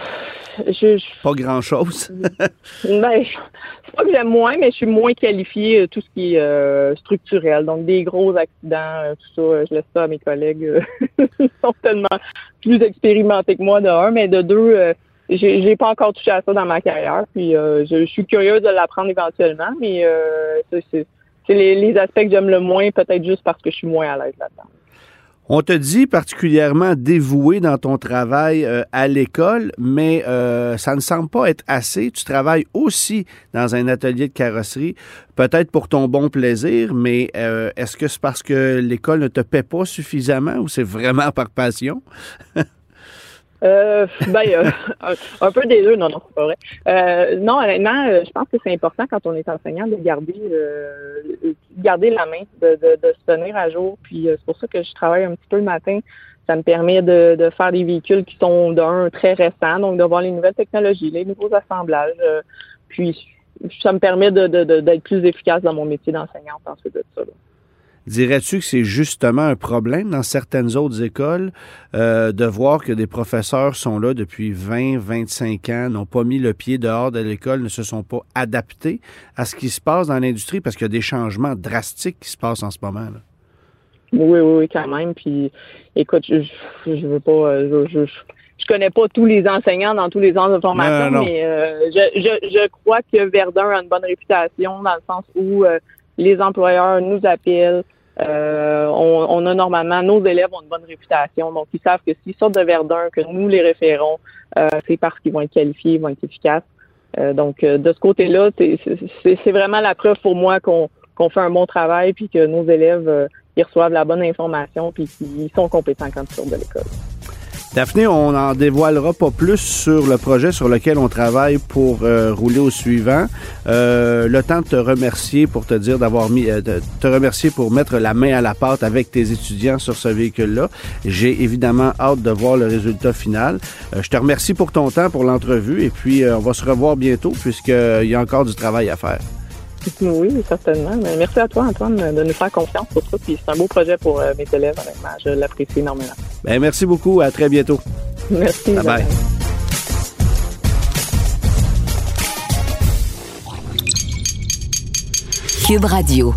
je, pas grand-chose. ben, c'est pas que j'aime moins, mais je suis moins qualifiée euh, tout ce qui est euh, structurel. Donc, des gros accidents, euh, tout ça, je laisse ça à mes collègues. Ils sont tellement plus expérimentés que moi, de un, mais de deux, j'ai, j'ai pas encore touché à ça dans ma carrière. Puis, je, suis curieuse de l'apprendre éventuellement, mais c'est, c'est, les, les aspects que j'aime le moins, peut-être juste parce que je suis moins à l'aise là-dedans. On te dit particulièrement dévoué dans ton travail euh, à l'école, mais euh, ça ne semble pas être assez. Tu travailles aussi dans un atelier de carrosserie, peut-être pour ton bon plaisir, mais euh, est-ce que c'est parce que l'école ne te paie pas suffisamment ou c'est vraiment par passion? Euh, ben, euh, un, peu des deux, non, non, c'est pas vrai. Euh, non, honnêtement, euh, je pense que c'est important quand on est enseignant de garder euh, garder la main, de, de, de, se tenir à jour. Puis c'est pour ça que je travaille un petit peu le matin. Ça me permet de, de faire des véhicules qui sont d'un très récent, donc de voir les nouvelles technologies, les nouveaux assemblages. puis ça me permet de, d'être plus efficace dans mon métier d'enseignante ensuite de ça. Là. Dirais-tu que c'est justement un problème dans certaines autres écoles euh, de voir que des professeurs sont là depuis 20, 25 ans, n'ont pas mis le pied dehors de l'école, ne se sont pas adaptés à ce qui se passe dans l'industrie parce qu'il y a des changements drastiques qui se passent en ce moment. Là? Oui, oui, oui, quand même. Puis, écoute, je, je veux pas, euh, je, je, je connais pas tous les enseignants dans tous les ans de formation, mais euh, je, je, je crois que Verdun a une bonne réputation dans le sens où euh, les employeurs nous appellent, euh, on, a normalement, nos élèves ont une bonne réputation, donc ils savent que s'ils sortent de Verdun, que nous les référons, euh, c'est parce qu'ils vont être qualifiés, ils vont être efficaces. Euh, donc de ce côté-là, c'est vraiment la preuve pour moi qu'on fait un bon travail, puis que nos élèves ils reçoivent la bonne information, puis qu'ils sont compétents quand ils sortent de l'école. Daphné, on n'en dévoilera pas plus sur le projet sur lequel on travaille pour euh, rouler au suivant. Euh, le temps de te remercier pour te dire d'avoir mis, euh, de te remercier pour mettre la main à la pâte avec tes étudiants sur ce véhicule-là. J'ai évidemment hâte de voir le résultat final. je te remercie pour ton temps, pour l'entrevue, et puis on va se revoir bientôt puisqu'il y a encore du travail à faire. Oui, certainement. Mais merci à toi, Antoine, de nous faire confiance pour ça. Puis c'est un beau projet pour mes élèves, honnêtement. Je l'apprécie énormément. Ben, merci beaucoup. À très bientôt. Merci. Bye bye. Cube Radio.